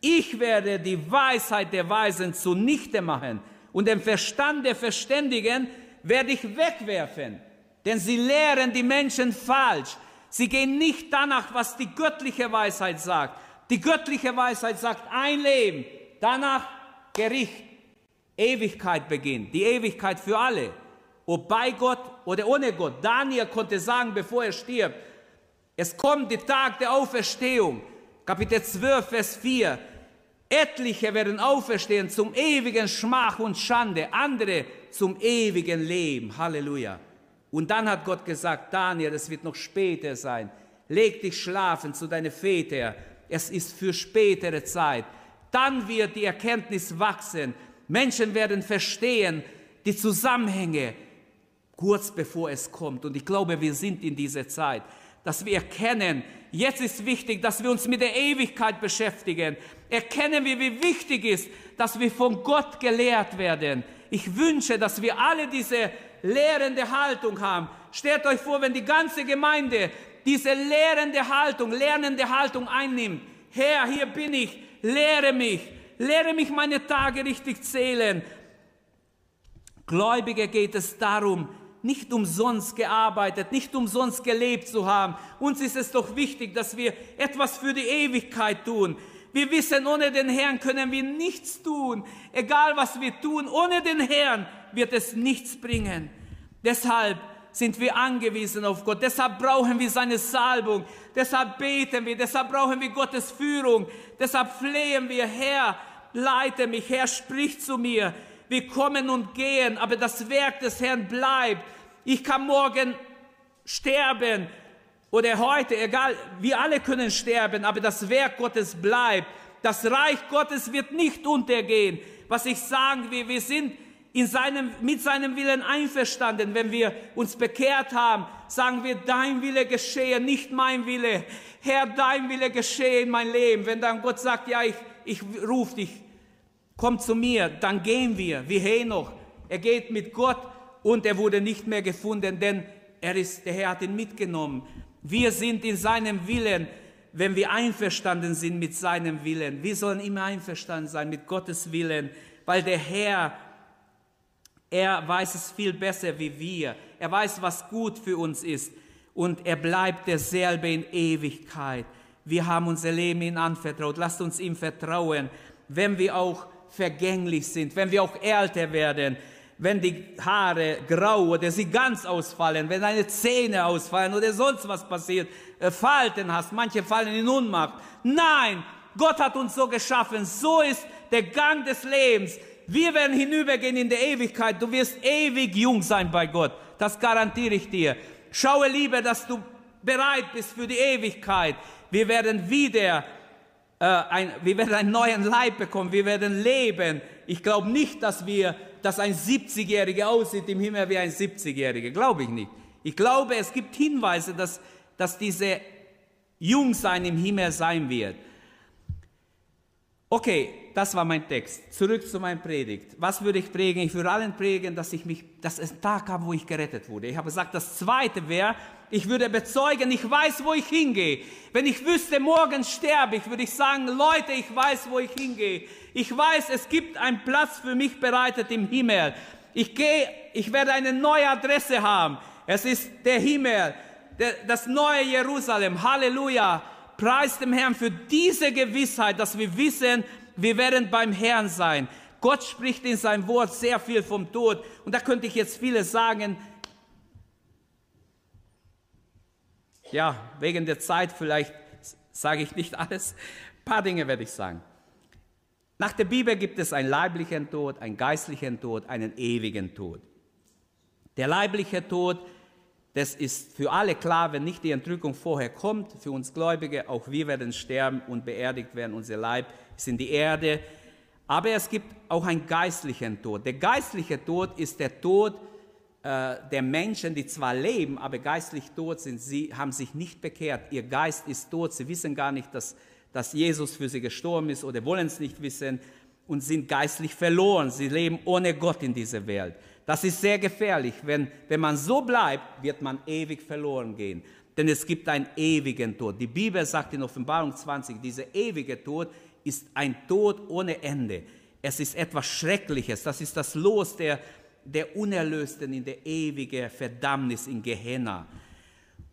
S2: ich werde die Weisheit der Weisen zunichte machen und den Verstand der Verständigen werde ich wegwerfen. Denn sie lehren die Menschen falsch. Sie gehen nicht danach, was die göttliche Weisheit sagt. Die göttliche Weisheit sagt ein Leben, danach Gericht, Ewigkeit beginnt, die Ewigkeit für alle, ob bei Gott oder ohne Gott. Daniel konnte sagen, bevor er stirbt, es kommt der Tag der Auferstehung, Kapitel 12, Vers 4. Etliche werden auferstehen zum ewigen Schmach und Schande, andere zum ewigen Leben. Halleluja. Und dann hat Gott gesagt, Daniel, es wird noch später sein. Leg dich schlafen zu deinen Vätern. Es ist für spätere Zeit. Dann wird die Erkenntnis wachsen. Menschen werden verstehen die Zusammenhänge kurz bevor es kommt. Und ich glaube, wir sind in dieser Zeit, dass wir erkennen, jetzt ist wichtig, dass wir uns mit der Ewigkeit beschäftigen. Erkennen wir, wie wichtig ist, dass wir von Gott gelehrt werden. Ich wünsche, dass wir alle diese lehrende Haltung haben. Stellt euch vor, wenn die ganze Gemeinde diese lehrende Haltung, lernende Haltung einnimmt. Herr, hier bin ich, lehre mich, lehre mich meine Tage richtig zählen. Gläubige geht es darum, nicht umsonst gearbeitet, nicht umsonst gelebt zu haben. Uns ist es doch wichtig, dass wir etwas für die Ewigkeit tun. Wir wissen, ohne den Herrn können wir nichts tun. Egal was wir tun, ohne den Herrn wird es nichts bringen. Deshalb sind wir angewiesen auf Gott. Deshalb brauchen wir seine Salbung. Deshalb beten wir. Deshalb brauchen wir Gottes Führung. Deshalb flehen wir, Herr, leite mich, Herr, sprich zu mir. Wir kommen und gehen, aber das Werk des Herrn bleibt. Ich kann morgen sterben, oder heute, egal, wir alle können sterben, aber das Werk Gottes bleibt. Das Reich Gottes wird nicht untergehen. Was ich sagen will, wir sind in seinem, mit seinem Willen einverstanden. Wenn wir uns bekehrt haben, sagen wir, dein Wille geschehe, nicht mein Wille. Herr, dein Wille geschehe in mein Leben. Wenn dann Gott sagt, ja, ich, ich rufe dich, komm zu mir, dann gehen wir, wie Henoch. Er geht mit Gott und er wurde nicht mehr gefunden, denn er ist, der Herr hat ihn mitgenommen. Wir sind in seinem Willen, wenn wir einverstanden sind mit seinem Willen. Wir sollen immer einverstanden sein mit Gottes Willen, weil der Herr, er weiß es viel besser wie wir. Er weiß, was gut für uns ist. Und er bleibt derselbe in Ewigkeit. Wir haben unser Leben ihm anvertraut. Lasst uns ihm vertrauen, wenn wir auch vergänglich sind, wenn wir auch älter werden, wenn die Haare grau oder sie ganz ausfallen, wenn deine Zähne ausfallen oder sonst was passiert, äh, Falten hast, manche fallen in Unmacht. Nein, Gott hat uns so geschaffen, so ist der Gang des Lebens. Wir werden hinübergehen in der Ewigkeit. Du wirst ewig jung sein bei Gott. Das garantiere ich dir. Schaue lieber, dass du bereit bist für die Ewigkeit. Wir werden wieder äh, ein, wir werden einen neuen Leib bekommen, wir werden leben. Ich glaube nicht, dass wir, dass ein 70-Jähriger aussieht im Himmel wie ein 70-Jähriger. Glaube ich nicht. Ich glaube, es gibt Hinweise, dass, dass diese Jungsein im Himmel sein wird. Okay, das war mein Text. Zurück zu meiner Predigt. Was würde ich predigen? Ich würde allen predigen, dass ich mich, dass es ein Tag gab, wo ich gerettet wurde. Ich habe gesagt, das zweite wäre, ich würde bezeugen, ich weiß, wo ich hingehe. Wenn ich wüsste, morgen sterbe ich, würde ich sagen, Leute, ich weiß, wo ich hingehe. Ich weiß, es gibt einen Platz für mich bereitet im Himmel. Ich gehe, ich werde eine neue Adresse haben. Es ist der Himmel, der, das neue Jerusalem. Halleluja. Preis dem Herrn für diese Gewissheit, dass wir wissen, wir werden beim Herrn sein. Gott spricht in seinem Wort sehr viel vom Tod. Und da könnte ich jetzt vieles sagen. Ja, wegen der Zeit vielleicht sage ich nicht [laughs] alles. Ein paar Dinge werde ich sagen. Nach der Bibel gibt es einen leiblichen Tod, einen geistlichen Tod, einen ewigen Tod. Der leibliche Tod das ist für alle klar, wenn nicht die Entrückung vorher kommt, für uns Gläubige, auch wir werden sterben und beerdigt werden, unser Leib ist in die Erde. Aber es gibt auch einen geistlichen Tod. Der geistliche Tod ist der Tod äh, der Menschen, die zwar leben, aber geistlich tot sind. Sie haben sich nicht bekehrt. Ihr Geist ist tot. Sie wissen gar nicht, dass, dass Jesus für sie gestorben ist oder wollen es nicht wissen und sind geistlich verloren. Sie leben ohne Gott in dieser Welt. Das ist sehr gefährlich. Wenn, wenn man so bleibt, wird man ewig verloren gehen. Denn es gibt einen ewigen Tod. Die Bibel sagt in Offenbarung 20, dieser ewige Tod ist ein Tod ohne Ende. Es ist etwas Schreckliches. Das ist das Los der, der Unerlösten in der ewigen Verdammnis in Gehenna.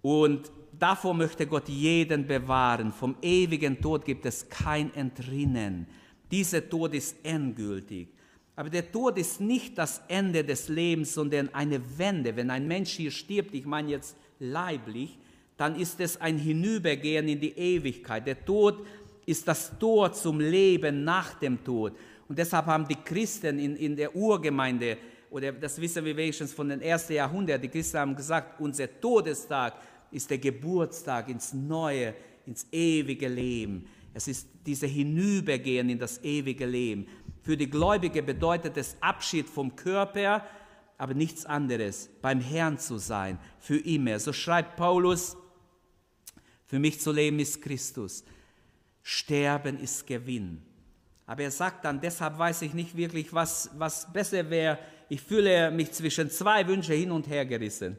S2: Und davor möchte Gott jeden bewahren. Vom ewigen Tod gibt es kein Entrinnen. Dieser Tod ist endgültig. Aber der Tod ist nicht das Ende des Lebens, sondern eine Wende. Wenn ein Mensch hier stirbt, ich meine jetzt leiblich, dann ist es ein Hinübergehen in die Ewigkeit. Der Tod ist das Tor zum Leben nach dem Tod. Und deshalb haben die Christen in, in der Urgemeinde, oder das wissen wir wenigstens von den ersten Jahrhunderten, die Christen haben gesagt, unser Todestag ist der Geburtstag ins neue, ins ewige Leben. Es ist diese Hinübergehen in das ewige Leben. Für die Gläubige bedeutet es Abschied vom Körper, aber nichts anderes, beim Herrn zu sein, für immer. So schreibt Paulus, für mich zu leben ist Christus, sterben ist Gewinn. Aber er sagt dann, deshalb weiß ich nicht wirklich, was, was besser wäre. Ich fühle mich zwischen zwei Wünschen hin und her gerissen.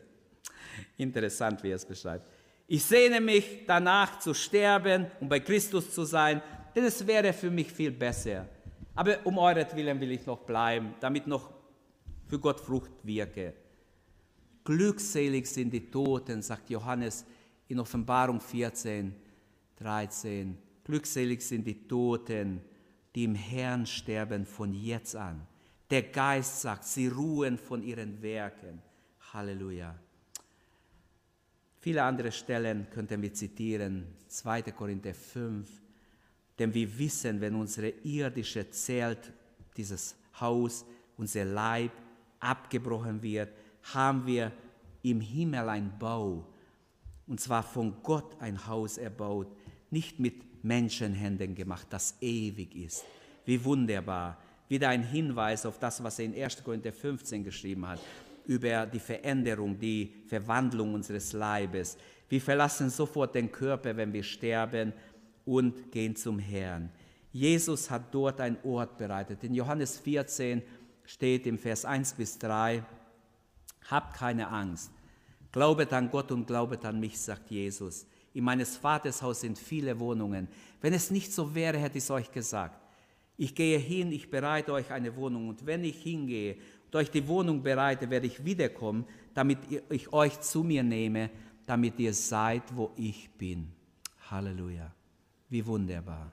S2: Interessant, wie er es beschreibt. Ich sehne mich danach zu sterben und bei Christus zu sein, denn es wäre für mich viel besser. Aber um euretwillen will ich noch bleiben, damit noch für Gott Frucht wirke. Glückselig sind die Toten, sagt Johannes in Offenbarung 14, 13. Glückselig sind die Toten, die im Herrn sterben von jetzt an. Der Geist sagt, sie ruhen von ihren Werken. Halleluja. Viele andere Stellen könnten wir zitieren. 2. Korinther 5, denn wir wissen, wenn unsere irdische Zelt, dieses Haus, unser Leib abgebrochen wird, haben wir im Himmel ein Bau. Und zwar von Gott ein Haus erbaut, nicht mit Menschenhänden gemacht, das ewig ist. Wie wunderbar. Wieder ein Hinweis auf das, was er in 1. Korinther 15 geschrieben hat, über die Veränderung, die Verwandlung unseres Leibes. Wir verlassen sofort den Körper, wenn wir sterben und gehen zum Herrn. Jesus hat dort einen Ort bereitet. In Johannes 14 steht im Vers 1 bis 3, habt keine Angst. Glaubet an Gott und glaubet an mich, sagt Jesus. In meines Vaters Haus sind viele Wohnungen. Wenn es nicht so wäre, hätte ich es euch gesagt. Ich gehe hin, ich bereite euch eine Wohnung. Und wenn ich hingehe und euch die Wohnung bereite, werde ich wiederkommen, damit ich euch zu mir nehme, damit ihr seid, wo ich bin. Halleluja. Wie wunderbar.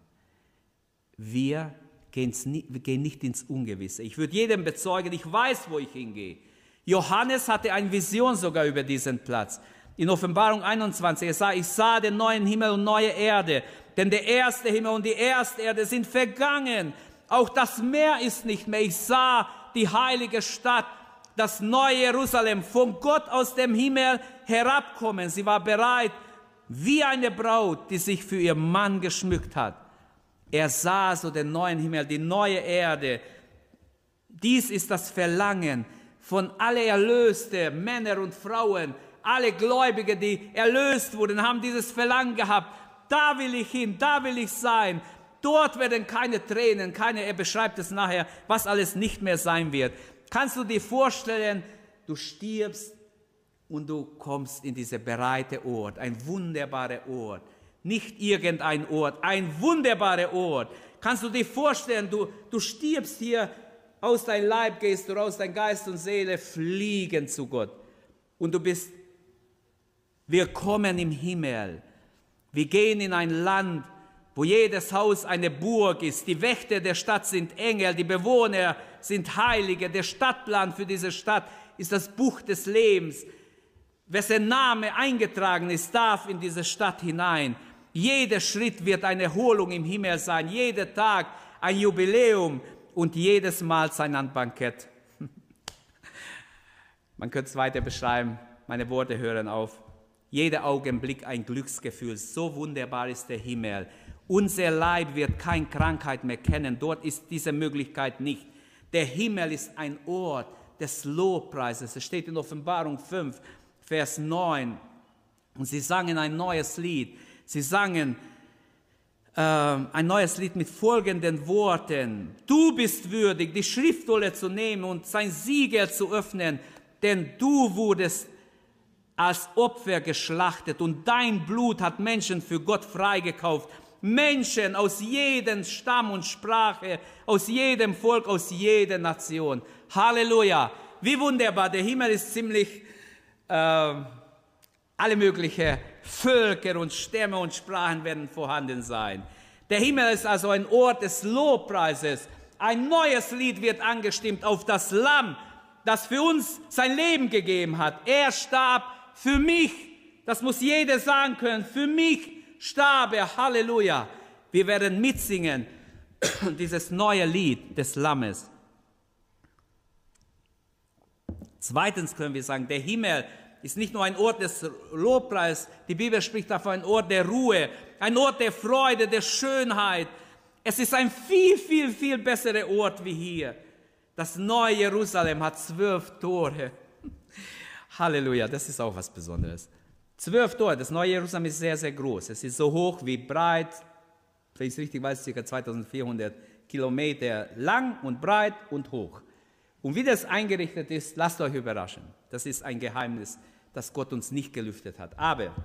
S2: Wir gehen nicht ins Ungewisse. Ich würde jedem bezeugen, ich weiß, wo ich hingehe. Johannes hatte eine Vision sogar über diesen Platz. In Offenbarung 21, er sah, ich sah den neuen Himmel und neue Erde, denn der erste Himmel und die erste Erde sind vergangen. Auch das Meer ist nicht mehr. Ich sah die heilige Stadt, das neue Jerusalem, von Gott aus dem Himmel herabkommen. Sie war bereit wie eine Braut, die sich für ihr Mann geschmückt hat. Er sah so den neuen Himmel, die neue Erde. Dies ist das Verlangen von alle erlöste Männer und Frauen, alle Gläubige, die erlöst wurden, haben dieses Verlangen gehabt. Da will ich hin, da will ich sein. Dort werden keine Tränen, keine, er beschreibt es nachher, was alles nicht mehr sein wird. Kannst du dir vorstellen, du stirbst und du kommst in diese bereite Ort, ein wunderbarer Ort. Nicht irgendein Ort, ein wunderbarer Ort. Kannst du dir vorstellen, du, du stirbst hier, aus deinem Leib gehst du aus dein Geist und Seele fliegen zu Gott. Und du bist willkommen im Himmel. Wir gehen in ein Land, wo jedes Haus eine Burg ist. Die Wächter der Stadt sind Engel, die Bewohner sind Heilige. Der Stadtplan für diese Stadt ist das Buch des Lebens. Wessen Name eingetragen ist, darf in diese Stadt hinein. Jeder Schritt wird eine Erholung im Himmel sein, jeder Tag ein Jubiläum und jedes Mal sein Bankett. [laughs] Man könnte es weiter beschreiben, meine Worte hören auf. Jeder Augenblick ein Glücksgefühl, so wunderbar ist der Himmel. Unser Leib wird keine Krankheit mehr kennen, dort ist diese Möglichkeit nicht. Der Himmel ist ein Ort des Lobpreises. Es steht in Offenbarung 5, Vers 9. Und sie sangen ein neues Lied. Sie sangen äh, ein neues Lied mit folgenden Worten. Du bist würdig, die Schriftrolle zu nehmen und sein Siegel zu öffnen, denn du wurdest als Opfer geschlachtet und dein Blut hat Menschen für Gott freigekauft. Menschen aus jedem Stamm und Sprache, aus jedem Volk, aus jeder Nation. Halleluja. Wie wunderbar. Der Himmel ist ziemlich äh, alle möglichen Völker und Stämme und Sprachen werden vorhanden sein. Der Himmel ist also ein Ort des Lobpreises. Ein neues Lied wird angestimmt auf das Lamm, das für uns sein Leben gegeben hat. Er starb für mich. Das muss jeder sagen können. Für mich starb er. Halleluja. Wir werden mitsingen [clears throat] dieses neue Lied des Lammes. Zweitens können wir sagen, der Himmel ist nicht nur ein Ort des Lobpreises, die Bibel spricht davon ein Ort der Ruhe, ein Ort der Freude, der Schönheit. Es ist ein viel, viel, viel besserer Ort wie hier. Das neue Jerusalem hat zwölf Tore. Halleluja, das ist auch was Besonderes. Zwölf Tore, das neue Jerusalem ist sehr, sehr groß. Es ist so hoch wie breit, wenn ich es richtig weiß, ca. 2400 Kilometer lang und breit und hoch. Und wie das eingerichtet ist, lasst euch überraschen. Das ist ein Geheimnis, das Gott uns nicht gelüftet hat. Aber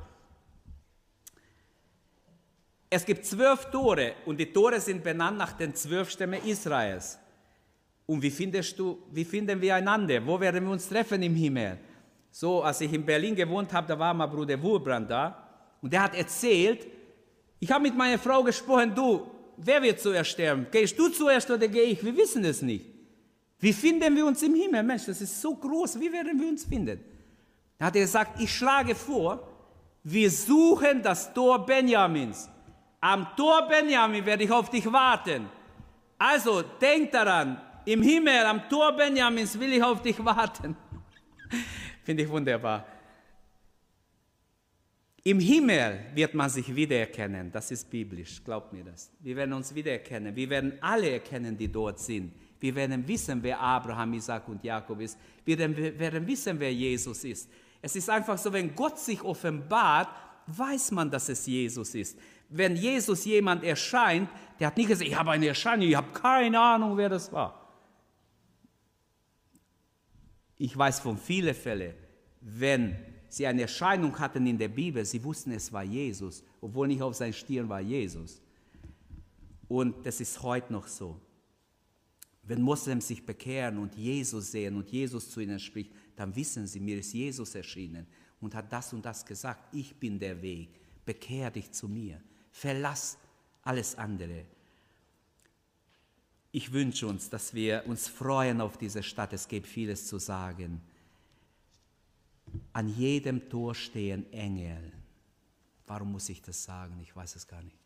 S2: es gibt zwölf Tore und die Tore sind benannt nach den zwölf Stämmen Israels. Und wie, findest du, wie finden wir einander? Wo werden wir uns treffen im Himmel? So, als ich in Berlin gewohnt habe, da war mein Bruder Wurbrand da und der hat erzählt, ich habe mit meiner Frau gesprochen, du, wer wird zuerst sterben? Gehst du zuerst oder gehe ich? Wir wissen es nicht. Wie finden wir uns im Himmel? Mensch, das ist so groß. Wie werden wir uns finden? Da hat er gesagt, ich schlage vor, wir suchen das Tor Benjamins. Am Tor Benjamin werde ich auf dich warten. Also denk daran, im Himmel, am Tor Benjamins will ich auf dich warten. [laughs] Finde ich wunderbar. Im Himmel wird man sich wiedererkennen, das ist biblisch, glaubt mir das. Wir werden uns wiedererkennen, wir werden alle erkennen, die dort sind. Wir werden wissen, wer Abraham, Isaac und Jakob ist. Wir werden wissen, wer Jesus ist. Es ist einfach so, wenn Gott sich offenbart, weiß man, dass es Jesus ist. Wenn Jesus jemand erscheint, der hat nicht gesagt, ich habe eine Erscheinung, ich habe keine Ahnung, wer das war. Ich weiß von vielen Fällen, wenn sie eine Erscheinung hatten in der Bibel, sie wussten, es war Jesus, obwohl nicht auf sein Stirn war Jesus. Und das ist heute noch so. Wenn Moslems sich bekehren und Jesus sehen und Jesus zu ihnen spricht, dann wissen sie, mir ist Jesus erschienen und hat das und das gesagt. Ich bin der Weg. Bekehr dich zu mir. Verlass alles andere. Ich wünsche uns, dass wir uns freuen auf diese Stadt. Es gibt vieles zu sagen. An jedem Tor stehen Engel. Warum muss ich das sagen? Ich weiß es gar nicht.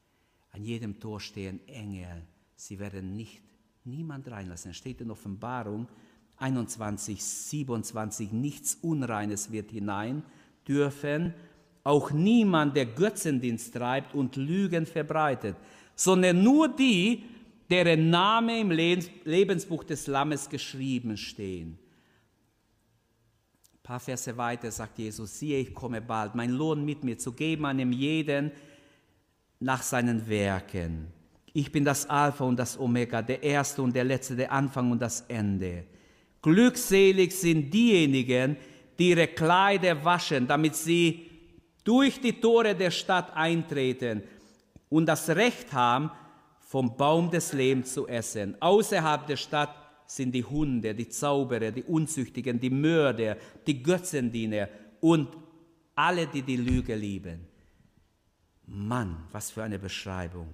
S2: An jedem Tor stehen Engel. Sie werden nicht niemand reinlassen. Es steht in Offenbarung 21, 27, nichts Unreines wird hinein dürfen, auch niemand, der Götzendienst treibt und Lügen verbreitet, sondern nur die, deren Name im Lebensbuch des Lammes geschrieben stehen. Ein paar Verse weiter sagt Jesus, siehe, ich komme bald, mein Lohn mit mir zu geben einem jeden nach seinen Werken. Ich bin das Alpha und das Omega, der Erste und der Letzte, der Anfang und das Ende. Glückselig sind diejenigen, die ihre Kleider waschen, damit sie durch die Tore der Stadt eintreten und das Recht haben, vom Baum des Lebens zu essen. Außerhalb der Stadt sind die Hunde, die Zauberer, die Unzüchtigen, die Mörder, die Götzendiener und alle, die die Lüge lieben. Mann, was für eine Beschreibung.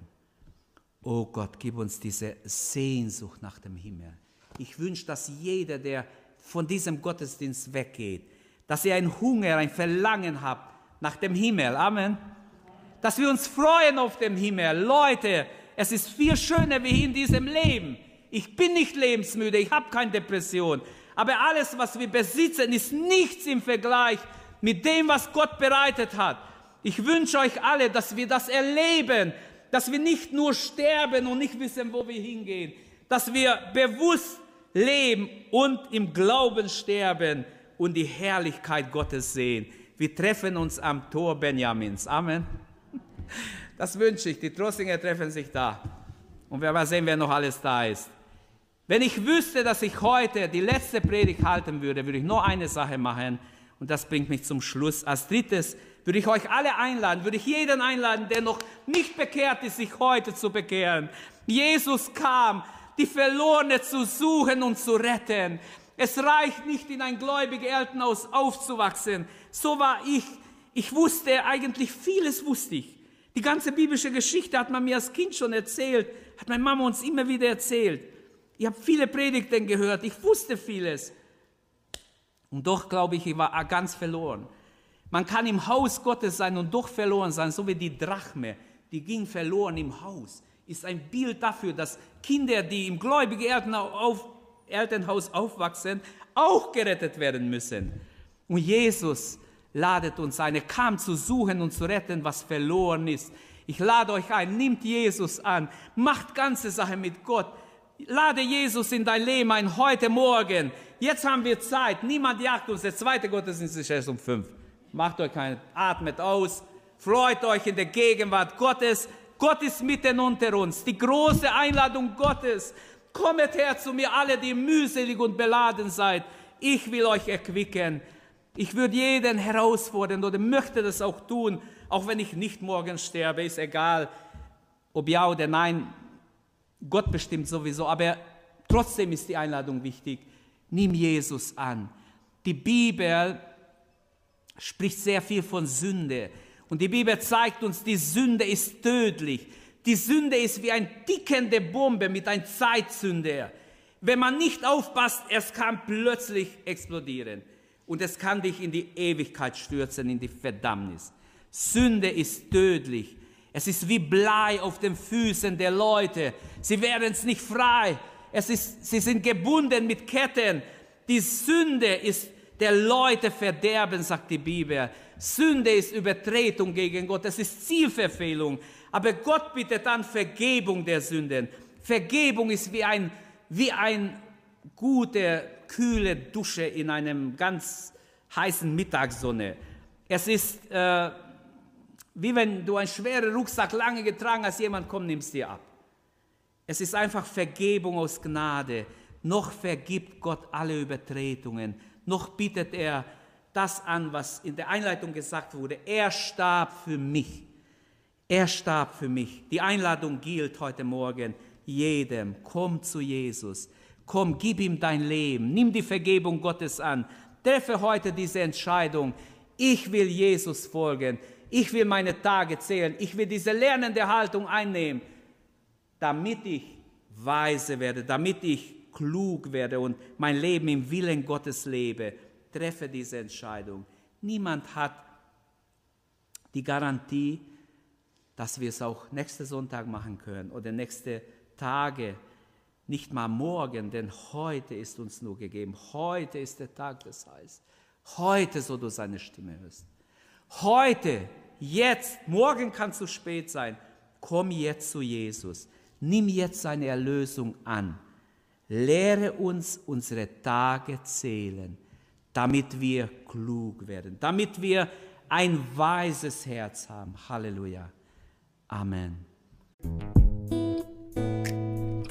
S2: Oh Gott, gib uns diese Sehnsucht nach dem Himmel. Ich wünsche, dass jeder, der von diesem Gottesdienst weggeht, dass ihr ein Hunger, ein Verlangen habt nach dem Himmel. Amen. Dass wir uns freuen auf dem Himmel. Leute, es ist viel schöner wie in diesem Leben. Ich bin nicht lebensmüde, ich habe keine Depression. Aber alles, was wir besitzen, ist nichts im Vergleich mit dem, was Gott bereitet hat. Ich wünsche euch alle, dass wir das erleben, dass wir nicht nur sterben und nicht wissen, wo wir hingehen, dass wir bewusst leben und im Glauben sterben und die Herrlichkeit Gottes sehen. Wir treffen uns am Tor Benjamins. Amen. Das wünsche ich. Die Trossinger treffen sich da. Und wir mal sehen, wer noch alles da ist. Wenn ich wüsste, dass ich heute die letzte Predigt halten würde, würde ich nur eine Sache machen. Und das bringt mich zum Schluss. Als drittes würde ich euch alle einladen, würde ich jeden einladen, der noch nicht bekehrt ist, sich heute zu bekehren. Jesus kam, die Verlorene zu suchen und zu retten. Es reicht nicht, in ein gläubiges Elternhaus aufzuwachsen. So war ich. Ich wusste eigentlich vieles, wusste ich. Die ganze biblische Geschichte hat man mir als Kind schon erzählt, hat meine Mama uns immer wieder erzählt. Ich habe viele Predigten gehört, ich wusste vieles. Und doch glaube ich, ich war ganz verloren. Man kann im Haus Gottes sein und doch verloren sein, so wie die Drachme, die ging verloren im Haus. Ist ein Bild dafür, dass Kinder, die im gläubigen Elternhaus aufwachsen, auch gerettet werden müssen. Und Jesus ladet uns ein. Er kam zu suchen und zu retten, was verloren ist. Ich lade euch ein, nimmt Jesus an, macht ganze Sache mit Gott. Lade Jesus in dein Leben ein, heute Morgen. Jetzt haben wir Zeit. Niemand jagt uns. Der zweite Gottesdienst ist erst um fünf. Macht euch keinen, atmet aus. Freut euch in der Gegenwart Gottes. Gott ist mitten unter uns. Die große Einladung Gottes. Kommet her zu mir, alle, die mühselig und beladen seid. Ich will euch erquicken. Ich würde jeden herausfordern oder möchte das auch tun, auch wenn ich nicht morgen sterbe, ist egal, ob ja oder nein. Gott bestimmt sowieso, aber trotzdem ist die Einladung wichtig. Nimm Jesus an. Die Bibel spricht sehr viel von Sünde. Und die Bibel zeigt uns, die Sünde ist tödlich. Die Sünde ist wie eine tickende Bombe mit einem Zeitsünder. Wenn man nicht aufpasst, es kann plötzlich explodieren und es kann dich in die Ewigkeit stürzen, in die Verdammnis. Sünde ist tödlich. Es ist wie Blei auf den Füßen der Leute. Sie werden es nicht frei. Es ist, sie sind gebunden mit Ketten. Die Sünde ist der Leute Verderben, sagt die Bibel. Sünde ist Übertretung gegen Gott. Es ist Zielverfehlung. Aber Gott bittet an Vergebung der Sünden. Vergebung ist wie ein, wie ein guter kühle Dusche in einem ganz heißen Mittagssonne. Es ist äh, wie wenn du einen schweren Rucksack lange getragen hast, jemand kommt, nimmst dir ab. Es ist einfach Vergebung aus Gnade. Noch vergibt Gott alle Übertretungen. Noch bietet er das an, was in der Einleitung gesagt wurde. Er starb für mich. Er starb für mich. Die Einladung gilt heute Morgen jedem. Komm zu Jesus. Komm, gib ihm dein Leben, nimm die Vergebung Gottes an, treffe heute diese Entscheidung. Ich will Jesus folgen, ich will meine Tage zählen, ich will diese lernende Haltung einnehmen, damit ich weise werde, damit ich klug werde und mein Leben im Willen Gottes lebe. Treffe diese Entscheidung. Niemand hat die Garantie, dass wir es auch nächsten Sonntag machen können oder nächste Tage nicht mal morgen, denn heute ist uns nur gegeben. Heute ist der Tag des Heils. Heute, so du seine Stimme hörst. Heute, jetzt, morgen kann zu spät sein. Komm jetzt zu Jesus. Nimm jetzt seine Erlösung an. Lehre uns unsere Tage zählen, damit wir klug werden, damit wir ein weises Herz haben. Halleluja. Amen.